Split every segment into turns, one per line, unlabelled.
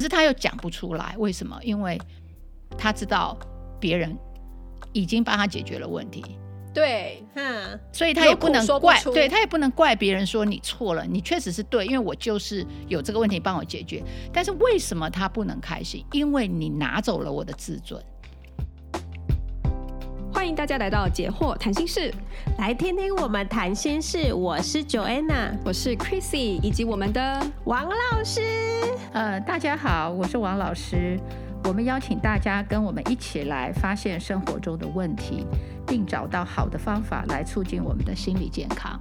可是他又讲不出来，为什么？因为他知道别人已经帮他解决了问题。
对，嗯，
所以他也不能怪，对，他也不能怪别人说你错了，你确实是对，因为我就是有这个问题帮我解决。但是为什么他不能开心？因为你拿走了我的自尊。
欢迎大家来到解惑谈心室，
来听听我们谈心事。我是 Joanna，
我是 Chrissy，以及我们的
王老师。
呃，大家好，我是王老师。我们邀请大家跟我们一起来发现生活中的问题，并找到好的方法来促进我们的心理健康。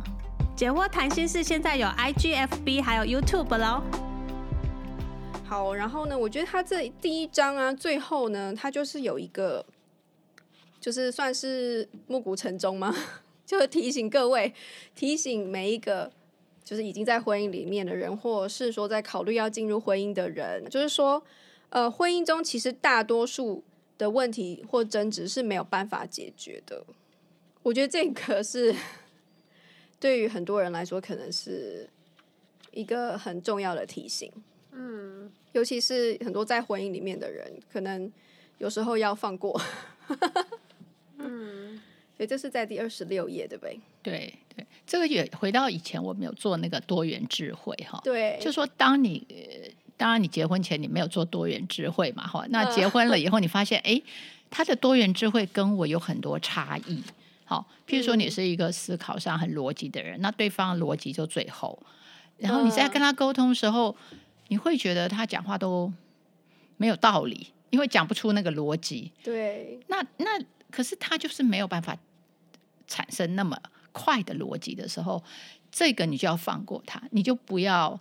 解惑谈心室现在有 IGFB 还有 YouTube 喽。
好，然后呢，我觉得他这第一章啊，最后呢，他就是有一个，就是算是暮鼓晨钟吗？就提醒各位，提醒每一个就是已经在婚姻里面的人，或者是说在考虑要进入婚姻的人，就是说。呃，婚姻中其实大多数的问题或争执是没有办法解决的。我觉得这个是 对于很多人来说，可能是一个很重要的提醒。嗯，尤其是很多在婚姻里面的人，可能有时候要放过。嗯，所以这是在第二十六页，对不对？
对对，这个也回到以前我们有做那个多元智慧哈。
对，
就说当你。当然，你结婚前你没有做多元智慧嘛？哈，那结婚了以后，你发现，哎，他的多元智慧跟我有很多差异。好，譬如说，你是一个思考上很逻辑的人，那对方的逻辑就最后。然后你在跟他沟通的时候，你会觉得他讲话都没有道理，因为讲不出那个逻辑。
对。
那那可是他就是没有办法产生那么快的逻辑的时候，这个你就要放过他，你就不要。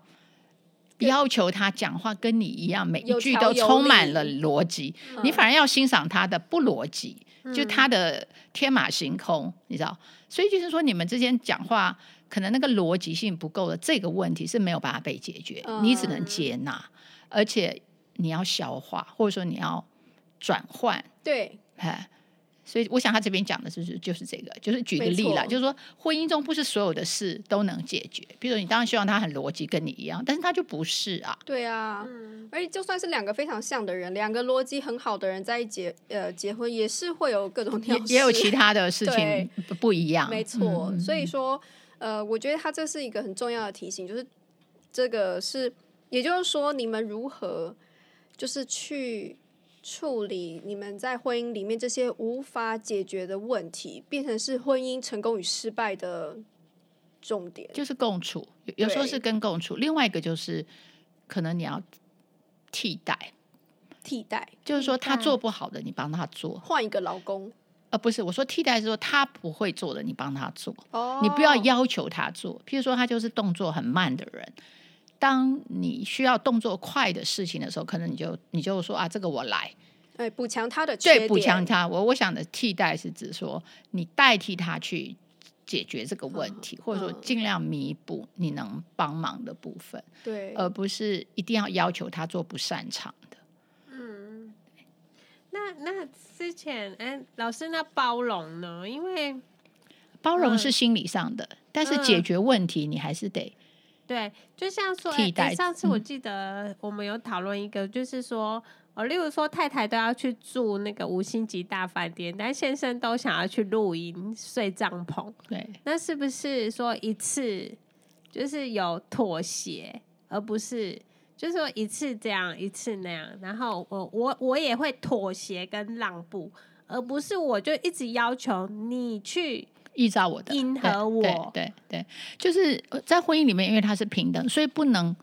要求他讲话跟你一样，每一句都充满了逻辑，你反而要欣赏他的不逻辑，嗯、就他的天马行空，你知道？所以就是说，你们之间讲话可能那个逻辑性不够的这个问题是没有办法被解决，嗯、你只能接纳，而且你要消化，或者说你要转换，
对，
哎。所以我想他这边讲的就是就是这个，就是举个例啦，就是说婚姻中不是所有的事都能解决。比如你当然希望他很逻辑跟你一样，但是他就不是啊。
对啊，嗯，而且就算是两个非常像的人，两个逻辑很好的人在一结呃结婚也是会有各种挑，
也有其他的事情不一样。
没错，嗯，所以说呃，我觉得他这是一个很重要的提醒，就是这个是，也就是说你们如何就是去。处理你们在婚姻里面这些无法解决的问题，变成是婚姻成功与失败的重点，
就是共处。有时候是跟共处，另外一个就是可能你要替代，
替代
就是说他做不好的，你帮他做，
换一个老公。
呃，不是，我说替代是说他不会做的，你帮他做。哦，你不要要求他做。譬如说他就是动作很慢的人。当你需要动作快的事情的时候，可能你就你就说啊，这个我来，
哎，补强他的
对，补强他。我我想的替代是指说，你代替他去解决这个问题，嗯、或者说尽量弥补你能帮忙的部分，
对，
而不是一定要要求他做不擅长的。
嗯，那那之前，哎，老师，那包容呢？因为
包容是心理上的，嗯、但是解决问题你还是得。
对，就像说，哎，上次我记得我们有讨论一个，就是说，哦，例如说太太都要去住那个五星级大饭店，但先生都想要去露营睡帐篷，
对，
那是不是说一次就是有妥协，而不是就是说一次这样一次那样，然后我我我也会妥协跟让步，而不是我就一直要求你去。
依照我的，
迎合我，
对对，对。对，就是在婚姻里面，因为他是平等，所以不能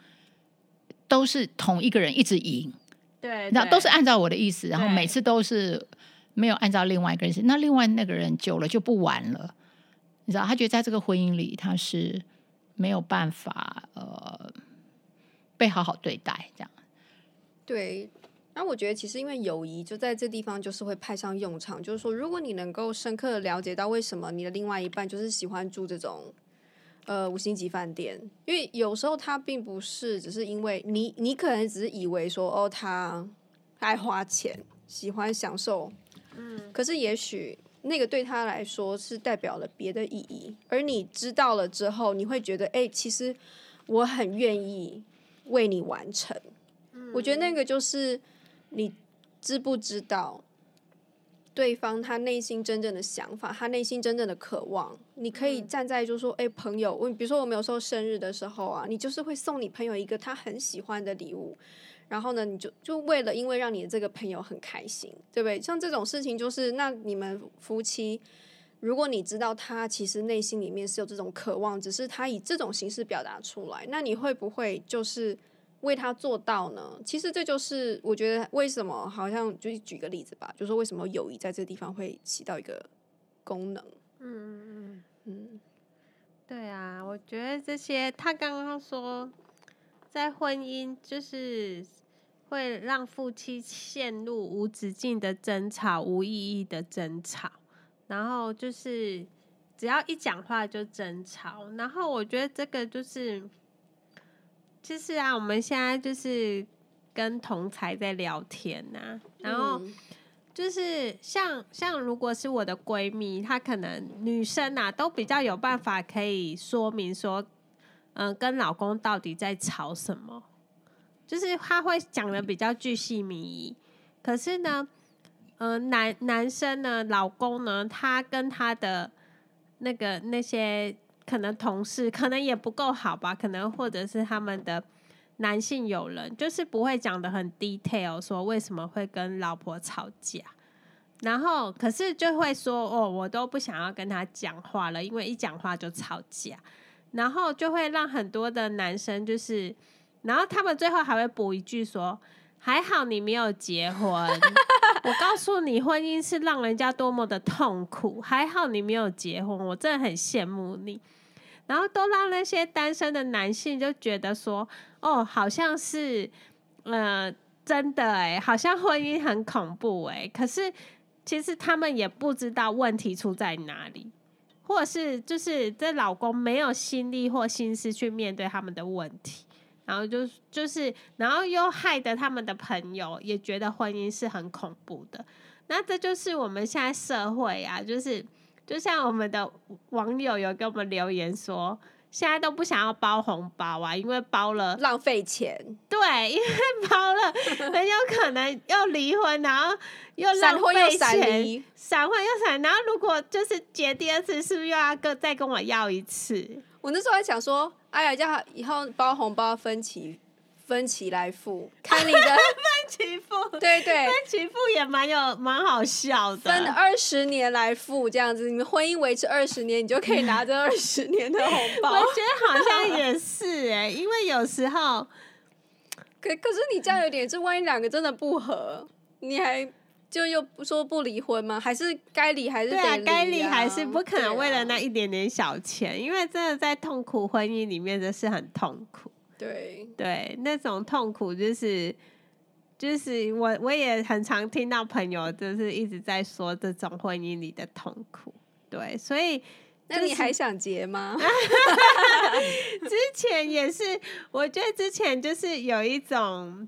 都是同一个人一直赢，
对，
那都是按照我的意思，然后每次都是没有按照另外一个人意思，那另外那个人久了就不玩了，你知道，他觉得在这个婚姻里他是没有办法呃被好好对待，这样，
对。那我觉得，其实因为友谊就在这地方就是会派上用场。就是说，如果你能够深刻的了解到为什么你的另外一半就是喜欢住这种呃五星级饭店，因为有时候他并不是只是因为你，你可能只是以为说哦，他爱花钱，喜欢享受，嗯，可是也许那个对他来说是代表了别的意义，而你知道了之后，你会觉得，哎，其实我很愿意为你完成。嗯我觉得那个就是你知不知道对方他内心真正的想法，他内心真正的渴望。你可以站在就是说，哎，朋友，我比如说我们有时候生日的时候啊，你就是会送你朋友一个他很喜欢的礼物。然后呢，你就就为了因为让你的这个朋友很开心，对不对？像这种事情，就是那你们夫妻，如果你知道他其实内心里面是有这种渴望，只是他以这种形式表达出来，那你会不会就是为他做到呢？其实这就是我觉得为什么好像就是举个例子吧，就是说为什么友谊在这个地方会起到一个功能？嗯嗯嗯
嗯，对啊，我觉得这些他刚刚说。在婚姻就是会让夫妻陷入无止境的争吵、无意义的争吵，然后就是只要一讲话就争吵。然后我觉得这个就是，其实啊，我们现在就是跟同才在聊天呐、啊，然后就是像像如果是我的闺蜜，她可能女生啊都比较有办法可以说明说。嗯，跟老公到底在吵什么？就是她会讲的比较具细靡遗。可是呢，呃，男男生呢，老公呢，他跟他的那个那些可能同事，可能也不够好吧？可能或者是他们的男性友人，就是不会讲的很 detail，说为什么会跟老婆吵架。然后，可是就会说，哦，我都不想要跟他讲话了，因为一讲话就吵架。然后就会让很多的男生就是，然后他们最后还会补一句说：“还好你没有结婚，我告诉你，婚姻是让人家多么的痛苦。还好你没有结婚，我真的很羡慕你。”然后都让那些单身的男性就觉得说：“哦，好像是，呃，真的哎，好像婚姻很恐怖哎。”可是其实他们也不知道问题出在哪里。或者是就是这老公没有心力或心思去面对他们的问题，然后就就是然后又害得他们的朋友也觉得婚姻是很恐怖的。那这就是我们现在社会啊，就是就像我们的网友有给我们留言说。现在都不想要包红包啊，因为包了
浪费钱。
对，因为包了很有可能要离婚，然后又浪费钱，闪婚又闪离，闪婚又闪。然后如果就是结第二次，是不是又要跟再跟我要一次？
我那时候还想说，哎呀，叫以后包红包分期。分期来付，看你的分
期付，
对对，
分期付也蛮有蛮好笑的。
分二十年来付这样子，你们婚姻维持二十年，你就可以拿这 二十年的红包。
我觉得好像也是哎、欸，因为有时候，
可可是你这样有点，这万一两个真的不合，你还就又不说不离婚吗？还是该离还是得离、啊？
该离、啊、还是不可能为了那一点点小钱，啊、因为真的在痛苦婚姻里面，真是很痛苦。
对
对，那种痛苦就是就是我我也很常听到朋友就是一直在说这种婚姻里的痛苦。对，所以、
那你还想结吗？
之前也是，我觉得之前就是有一种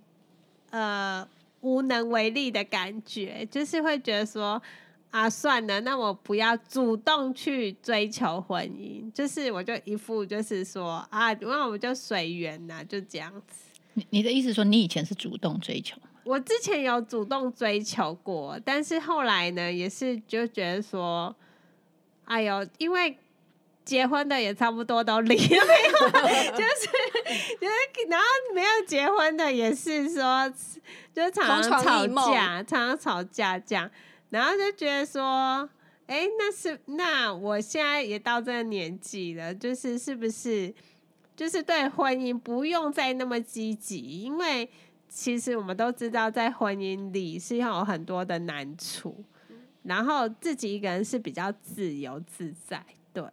呃无能为力的感觉，就是会觉得说。啊，算了，那我不要主动去追求婚姻，就是我就一副就是说啊，那我们就随缘呐，就这样子。
你你的意思说，你以前是主动追求？
我之前有主动追求过，但是后来呢，也是就觉得说，哎呦，因为结婚的也差不多都离了，就是就是，然后没有结婚的也是说，就是常常吵架，常常吵架这样。然后就觉得说，哎，那是那我现在也到这个年纪了，就是是不是，就是对婚姻不用再那么积极，因为其实我们都知道，在婚姻里是有很多的难处，然后自己一个人是比较自由自在，对。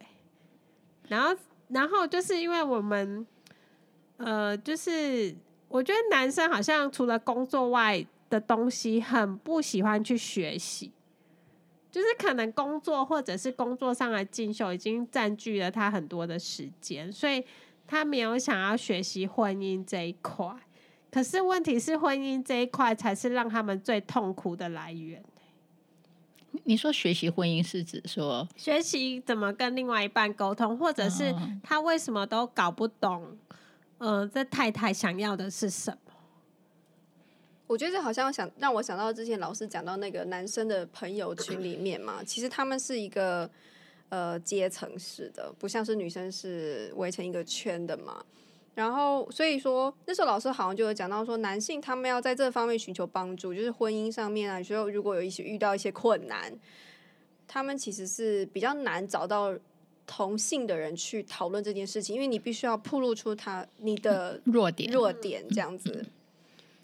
然后，然后就是因为我们，呃，就是我觉得男生好像除了工作外。的东西很不喜欢去学习，就是可能工作或者是工作上的进修已经占据了他很多的时间，所以他没有想要学习婚姻这一块。可是问题是，婚姻这一块才是让他们最痛苦的来源。
你说学习婚姻是指说
学习怎么跟另外一半沟通，或者是他为什么都搞不懂？嗯、呃，这太太想要的是什么？
我觉得这好像想让我想到之前老师讲到那个男生的朋友群里面嘛，其实他们是一个呃阶层式的，不像是女生是围成一个圈的嘛。然后所以说那时候老师好像就有讲到说，男性他们要在这方面寻求帮助，就是婚姻上面啊，有时候如果有一些遇到一些困难，他们其实是比较难找到同性的人去讨论这件事情，因为你必须要暴露出他你的
弱点
弱点这样子。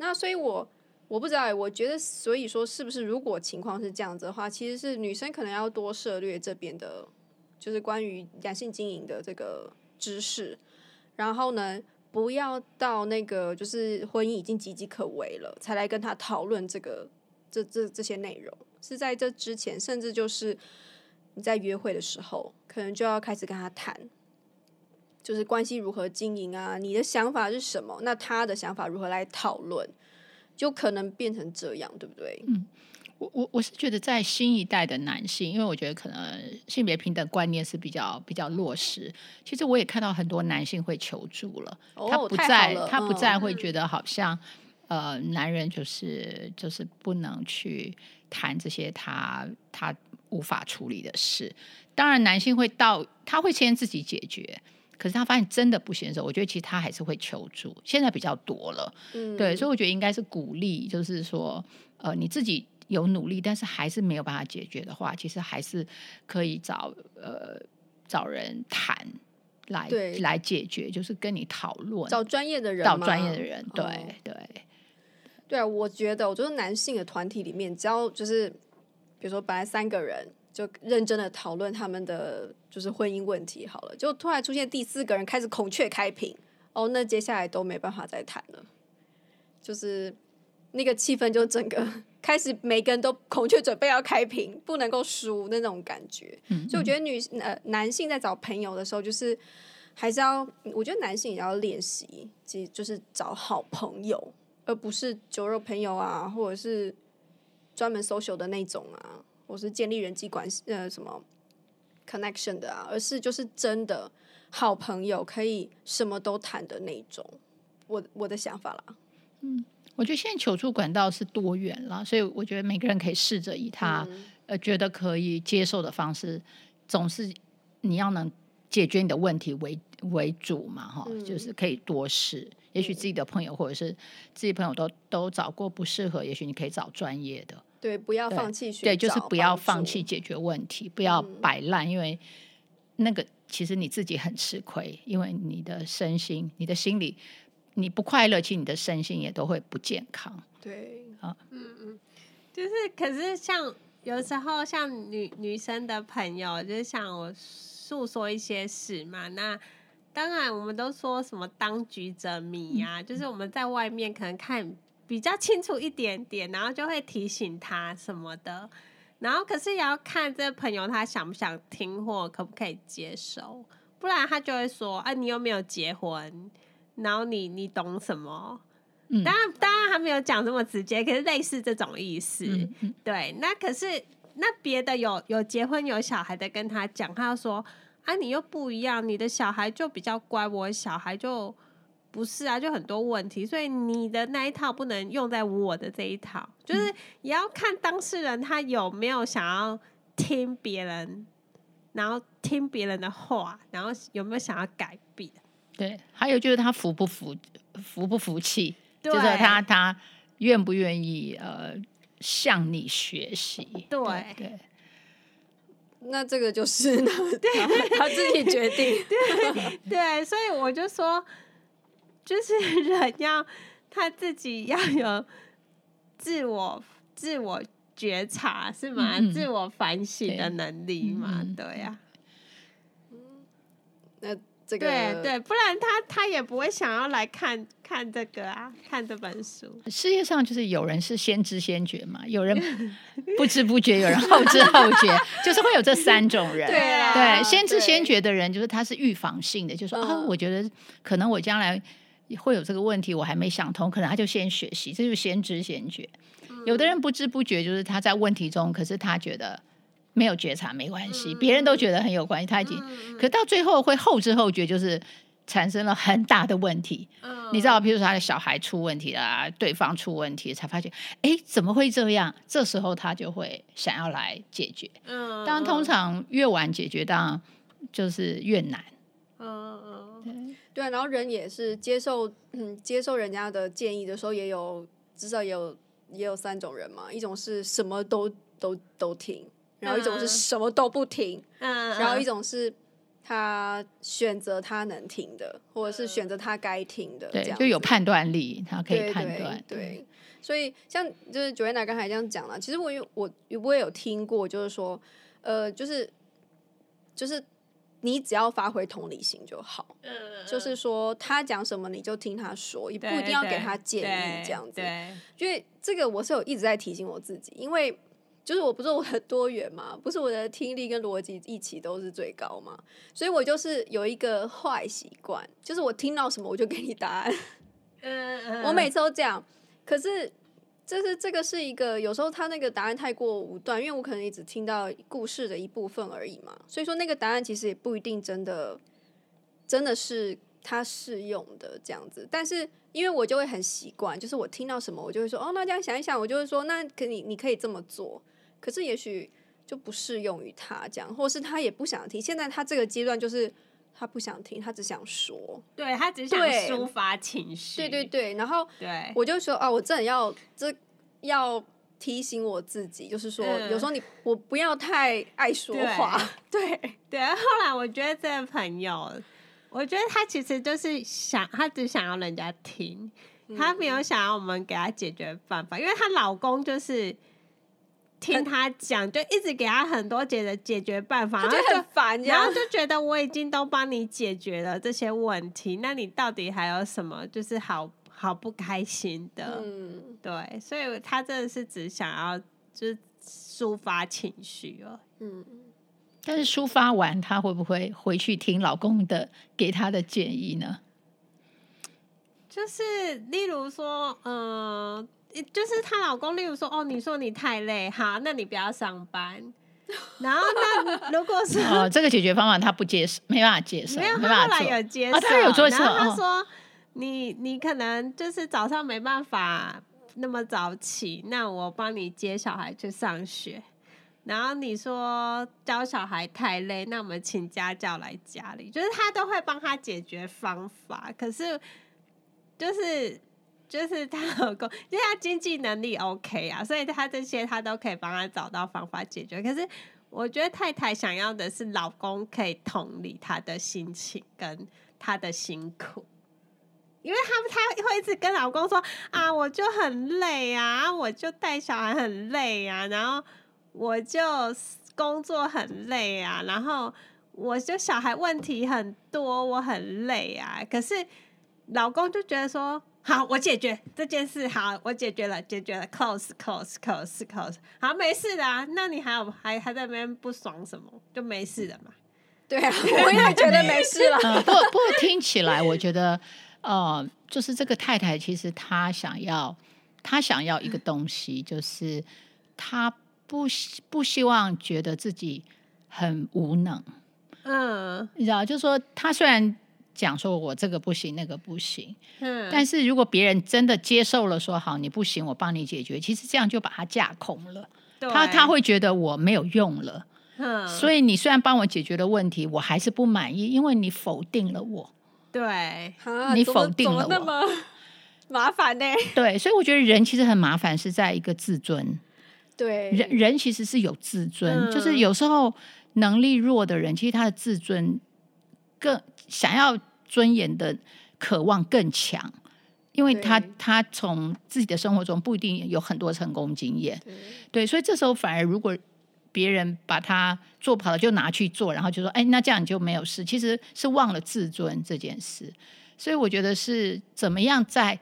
那所以我，我不知道，我觉得，所以说，是不是如果情况是这样子的话，其实是女生可能要多涉猎这边的，就是关于两性经营的这个知识，然后呢，不要到那个就是婚姻已经岌岌可危了，才来跟他讨论这个这这这些内容，是在这之前，甚至就是你在约会的时候，可能就要开始跟他谈。就是关系如何经营啊？你的想法是什么？那他的想法如何来讨论？就可能变成这样，对不对？
嗯，我我我是觉得在新一代的男性，因为我觉得可能性别平等观念是比较比较落实。其实我也看到很多男性会求助了，
哦、
他不再
嗯、
他不再会觉得好像呃，男人就是就是不能去谈这些他他无法处理的事。当然，男性会到他会先自己解决。可是他发现真的不行的时候，我觉得其实他还是会求助。现在比较多了，嗯，对，所以我觉得应该是鼓励，就是说，呃，你自己有努力，但是还是没有办法解决的话，其实还是可以找呃找人谈来
对
来解决，就是跟你讨论，
找专业的人，
找专业的人，对、
哦、
对
对啊，我觉得，我觉得男性的团体里面，只要就是比如说本来三个人。就认真的讨论他们的就是婚姻问题好了，就突然出现第四个人开始孔雀开屏，哦，那接下来都没办法再谈了，就是那个气氛就整个开始每个人都孔雀准备要开屏，不能够输那种感觉。嗯嗯，所以我觉得女呃男性在找朋友的时候，就是还是要，我觉得男性也要练习，即就是找好朋友，而不是酒肉朋友啊，或者是专门 social 的那种啊。或是建立人际关系，呃，什么 connection 的啊，而是就是真的好朋友，可以什么都谈的那种。我我的想法啦，
嗯，我觉得现在求助管道是多元了，所以我觉得每个人可以试着以他、嗯、呃觉得可以接受的方式，总是你要能解决你的问题为为主嘛，哈、嗯，就是可以多试。也许自己的朋友或者是自己朋友都都找过不适合，也许你可以找专业的。
对，不要放弃学。
对，就是不要放弃解决问题，不要摆烂，嗯，因为那个其实你自己很吃亏，因为你的身心、你的心理，你不快乐，其实你的身心也都会不健康。
对，
啊，嗯嗯，就是，可是像有时候像女女生的朋友，就是像我诉说一些事嘛，那当然我们都说什么当局者迷呀，就是我们在外面可能看。比较清楚一点点，然后就会提醒他什么的，然后可是也要看这个朋友他想不想听或可不可以接受，不然他就会说：“啊，你又没有结婚，然后你你懂什么？”嗯，当然当然他没有讲这么直接，可是类似这种意思。嗯嗯，对，那可是那别的有有结婚有小孩的跟他讲，他就说：“啊，你又不一样，你的小孩就比较乖，我的小孩就。”不是啊，就很多问题，所以你的那一套不能用在我的这一套，就是也要看当事人他有没有想要听别人，然后听别人的话，然后有没有想要改变。
对，还有就是他服不服，服不服气，就是他他愿不愿意呃向你学习。
对
对，对，
那这个就是他，他自己决定。
对对，所以我就说。就是 人要他自己要有自我自我觉察是吗？嗯、自我反省的能力嘛？对呀、啊。
那这个
对对，不然他他也不会想要来看看这个啊，看这本书。
世界上就是有人是先知先觉嘛，有人不知不觉，有人后知后觉，就是会有这三种人。
对啊，
对，先知先觉的人就是他是预防性的，就是说啊，我觉得可能我将来。会有这个问题，我还没想通，可能他就先学习，这就是先知先觉。嗯。有的人不知不觉，就是他在问题中，可是他觉得没有觉察没关系，嗯，别人都觉得很有关系，他已经，嗯，可到最后会后知后觉，就是产生了很大的问题。
嗯，
你知道，比如说他的小孩出问题啦，对方出问题，才发现，哎，怎么会这样？这时候他就会想要来解决。
嗯，
当然，通常越晚解决，当然就是越
难。
对
对啊，然后人也是接受，嗯，接受人家的建议的时候，也有至少也有也有三种人嘛，一种是什么都都都听，然后一种是什么都不听，
嗯，
然后一种是他选择他能听的，或者是选择他该听的，对，
就有判断力，他可以判断。
对，对，所以像就是 Joanna 刚才这样讲了，其实我有我我也有听过，就是说，呃，就是就是。你只要发挥同理心就好，
嗯，
就是说他讲什么你就听他说，也不一定要给他建议这样子。因为这个我是有一直在提醒我自己，因为就是我不是我的多元嘛，不是我的听力跟逻辑一起都是最高嘛，所以我就是有一个坏习惯，就是我听到什么我就给你答案。
嗯嗯，
我每次都这样，可是。就是这个是一个，有时候他那个答案太过武断，因为我可能也只听到故事的一部分而已嘛，所以说那个答案其实也不一定真的，真的是他适用的这样子。但是因为我就会很习惯，就是我听到什么我就会说，哦，那这样想一想，我就会说，那可你你可以这么做，可是也许就不适用于他这样，或是他也不想听。现在他这个阶段就是。他不想听，他只想说，
对，他只想抒发情绪，
对对对，然后
对，
我就说啊，我真的要这要提醒我自己，就是说，嗯、有时候你我不要太爱说话，对。对，
对。后来我觉得这个朋友，我觉得他其实就是想，他只想要人家听，他没有想要我们给他解决办法，嗯、因为她老公就是。听他讲，就一直给他很多解的解决办法，然后就
很烦，
然后就觉得我已经都帮你解决了这些问题，那你到底还有什么就是好好不开心的？嗯，对，所以他真的是只想要就是抒发情绪哦。
嗯，
但是抒发完，他会不会回去听老公的给他的建议呢？
就是例如说，嗯、呃。就是她老公，例如说，哦，你说你太累，好，那你不要上班。然后那 如果是
哦，这个解决方法他不接受，没办法接受，
没有，后来有接受，
他有做。然
后他说，哦、你你可能就是早上没办法那么早起，那我帮你接小孩去上学。然后你说教小孩太累，那我们请家教来家里，就是他都会帮他解决方法。可是就是。就是她老公，因为他经济能力 OK 啊，所以他这些他都可以帮他找到方法解决。可是我觉得太太想要的是老公可以同理她的心情跟她的辛苦，因为他他会一直跟老公说啊，我就很累啊，我就带小孩很累啊，然后我就工作很累啊，然后我就小孩问题很多，我很累啊。可是老公就觉得说。好，我解决这件事。好，我解决了，解决了。Close，close，close，close。好，没事的啊。那你还有还还在那边不爽什么？就没事的嘛。
对啊，我也觉得没事了。
嗯、不过不过听起来，我觉得，呃，就是这个太太其实她想要，她想要一个东西，就是她不不希望觉得自己很无能。嗯，你知道，就是说她虽然。讲说我这个不行，那个不行。嗯，但是如果别人真的接受了，说好你不行，我帮你解决，其实这样就把他架空了。对他他会觉得我没有用了。嗯，所以你虽然帮我解决了问题，我还是不满意，因为你否定了我。
对，
你否定了我，
那么 麻烦呢？
对，所以我觉得人其实很麻烦，是在一个自尊。
对，
人人其实是有自尊，嗯，就是有时候能力弱的人，其实他的自尊更想要。尊严的渴望更强，因为他对他从自己的生活中不一定有很多成功经验，对，对，所以这时候反而如果别人把他做不好了，就拿去做，然后就说：“哎，那这样你就没有事。”其实是忘了自尊这件事。所以我觉得是怎么样在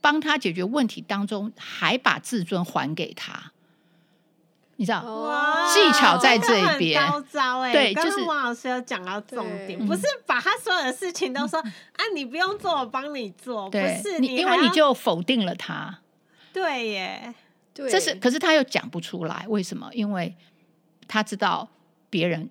帮他解决问题当中，还把自尊还给他。你知道，
哇
技巧在这一边，
高招哎！对，
就是
王老师有讲到重
点，
不是把他所有的事情都说、嗯、啊，你不用做，我帮你做，不是
你，因为你就否定了他。
对耶，
对，
这是，可是他又讲不出来，为什么？因为他知道别人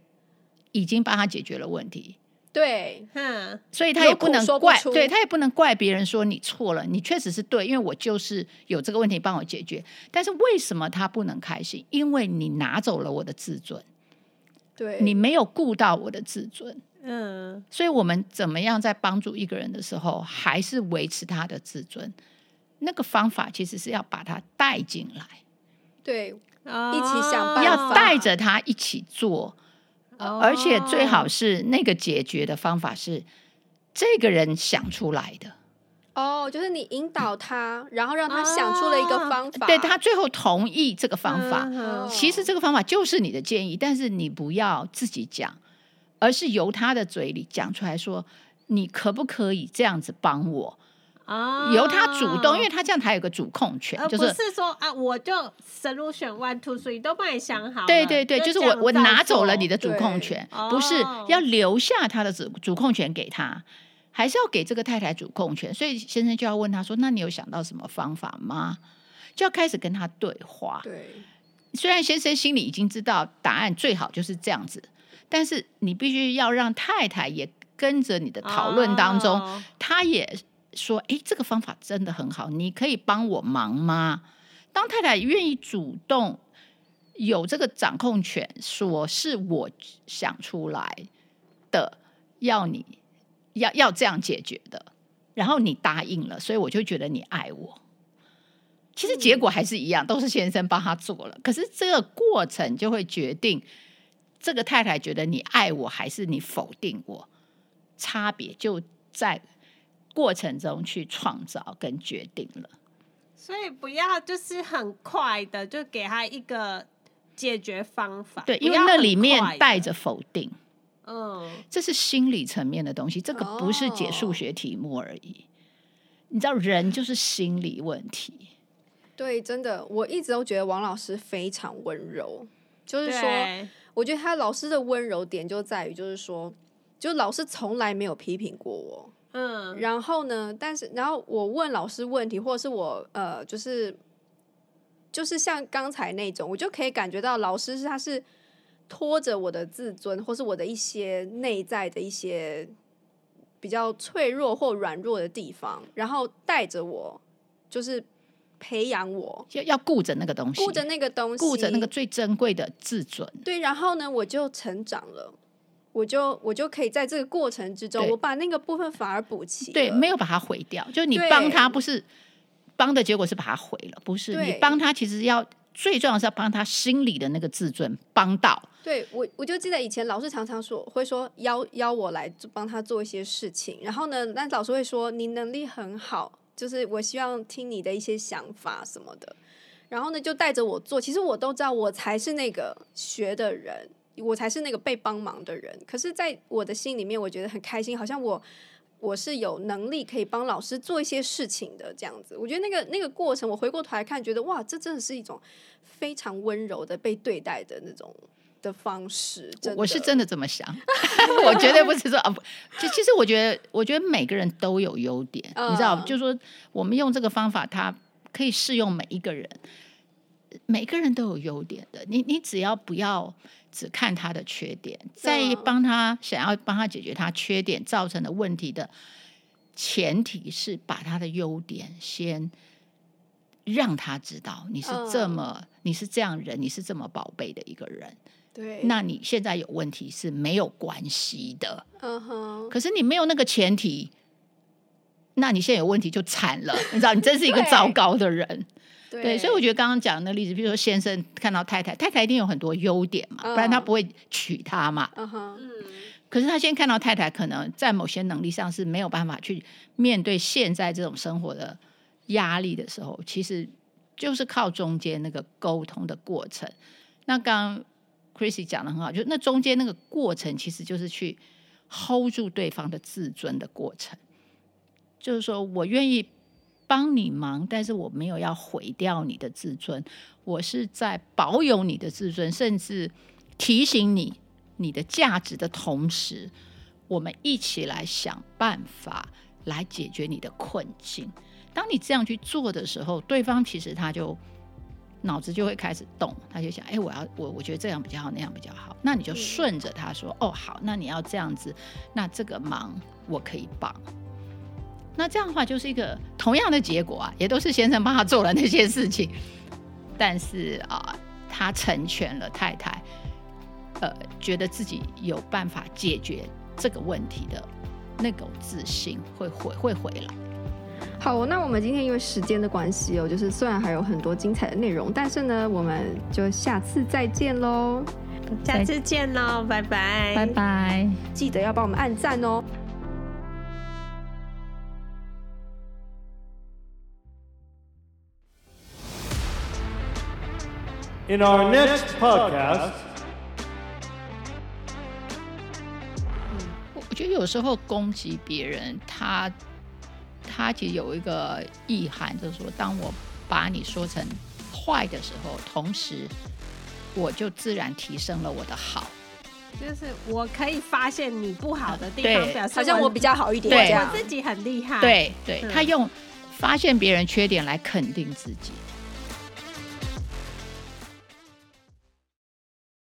已经帮他解决了问题，
对，
哼，
所以他也不能怪，对他也不能怪别人说你错了，你确实是对，因为我就是有这个问题，帮我解决。但是为什么他不能开心？因为你拿走了我的自尊，
对，
你没有顾到我的自尊。
嗯，
所以我们怎么样在帮助一个人的时候，还是维持他的自尊？那个方法其实是要把他带进来，
对，
一
一起想办法
要带着他一起做。
哦
而且最好是那个解决的方法是这个人想出来的，
哦，就是你引导他，然后让他想出了一个方法，
对他最后同意这个方法。
嗯
其实这个方法就是你的建议，但是你不要自己讲，而是由他的嘴里讲出来说，你可不可以这样子帮我？
哦
由他主动，因为他这样才有个主控
权，
就是
是说啊，我就 solution one two three 都帮你想好了，
对对对，就是我我拿走了你的主控
权，
不是
哦
要留下他的主主控权给他，还是要给这个太太主控权？所以先生就要问他说：“那你有想到什么方法吗？”就要开始跟他对话。
对，
虽然先生心里已经知道答案最好就是这样子，但是你必须要让太太也跟着你的讨论当中，
哦
他也说：“诶，这个方法真的很好，你可以帮我忙吗？”当太太愿意主动有这个掌控权，说是我想出来的，要你要要这样解决的，然后你答应了，所以我就觉得你爱我。其实结果还是一样，都是先生帮他做了，可是这个过程就会决定这个太太觉得你爱我还是你否定我，差别就在过程中去创造跟决定了。
所以不要就是很快的就给他一个解决方法，对，
因为那里面带着否定，
嗯，
这是心理层面的东西，这个不是解数学题目而已。你知道，人就是心理问题。
对，真的，我一直都觉得王老师非常温柔，就是
说，
我觉得他老师的温柔点就在于，就是说，就老师从来没有批评过我。
嗯，
然后呢，但是然后我问老师问题，或者是我呃，就是就是像刚才那种，我就可以感觉到老师是他是拖着我的自尊，或是我的一些内在的一些比较脆弱或软弱的地方，然后带着我，就是培养我，
要要顾着那个东西，
顾着那个东西，
顾着那个最珍贵的自尊。
对，然后呢，我就成长了。我就我就可以在这个过程之中，我把那个部分反而补齐。
对，没有把它毁掉。就是你帮他，不是帮的结果是把它毁了，不是你帮他，其实要最重要的是要帮他心里的那个自尊帮到。
对我，我就记得以前老师常常说，会说邀邀我来帮他做一些事情，然后呢，那老师会说你能力很好，就是我希望听你的一些想法什么的，然后呢就带着我做。其实我都知道，我才是那个学的人，我才是那个被帮忙的人。可是，在我的心里面，我觉得很开心，好像我我是有能力可以帮老师做一些事情的这样子。我觉得那个那个过程，我回过头来看，觉得哇，这真的是一种非常温柔的被对待的那种。的方式，的
我是真的这么想，我绝对不是说啊，不，其其实我觉得，我觉得每个人都有优点，
嗯
你知道，就是说我们用这个方法，它可以适用每一个人，每个人都有优点的。你你只要不要只看他的缺点，在帮他想要帮他解决他缺点造成的问题的前提是把他的优点先让他知道，你是这么，你是这样人，你是这么宝贝的一个人。
对，
那你现在有问题是没有关系的，
嗯哼，
可是你没有那个前提，那你现在有问题就惨了，你知道，你真是一个 糟糕的人。
对，
对，所以我觉得刚刚讲的那例子，比如说先生看到太太，太太一定有很多优点嘛，
嗯
不然他不会娶她嘛。
嗯哼，
嗯，
可是他先看到太太可能在某些能力上是没有办法去面对现在这种生活的压力的时候，其实就是靠中间那个沟通的过程。那刚刚 Chrissy 讲的很好，就那中间那个过程，其实就是去 hold 住对方的自尊的过程。就是说我愿意帮你忙，但是我没有要毁掉你的自尊，我是在保有你的自尊，甚至提醒你你的价值的同时，我们一起来想办法来解决你的困境。当你这样去做的时候，对方其实他就脑子就会开始动，他就想，哎，我要我我觉得这样比较好，那样比较好，那你就顺着他说，哦，好，那你要这样子，那这个忙我可以帮。那这样的话就是一个同样的结果啊，也都是先生帮他做了那些事情，但是啊，他成全了太太，呃，觉得自己有办法解决这个问题的那种自信会回会回来。
好，那我们今天因为时间的关系哦，就是虽然还有很多精彩的内容，但是呢，我们就下次再见喽，
下次见喽，拜拜，
拜拜，
记得要帮我们按赞哦。
In our next podcast，
我觉得有时候攻击别人，他。他其实有一个意涵，就是说，当我把你说成坏的时候，同时我就自然提升了我的好。
就是我可以发现你不好的地方，表示
好像我比较好一点，
对，
我自己很厉害。
对对，他用发现别人缺点来肯定自己。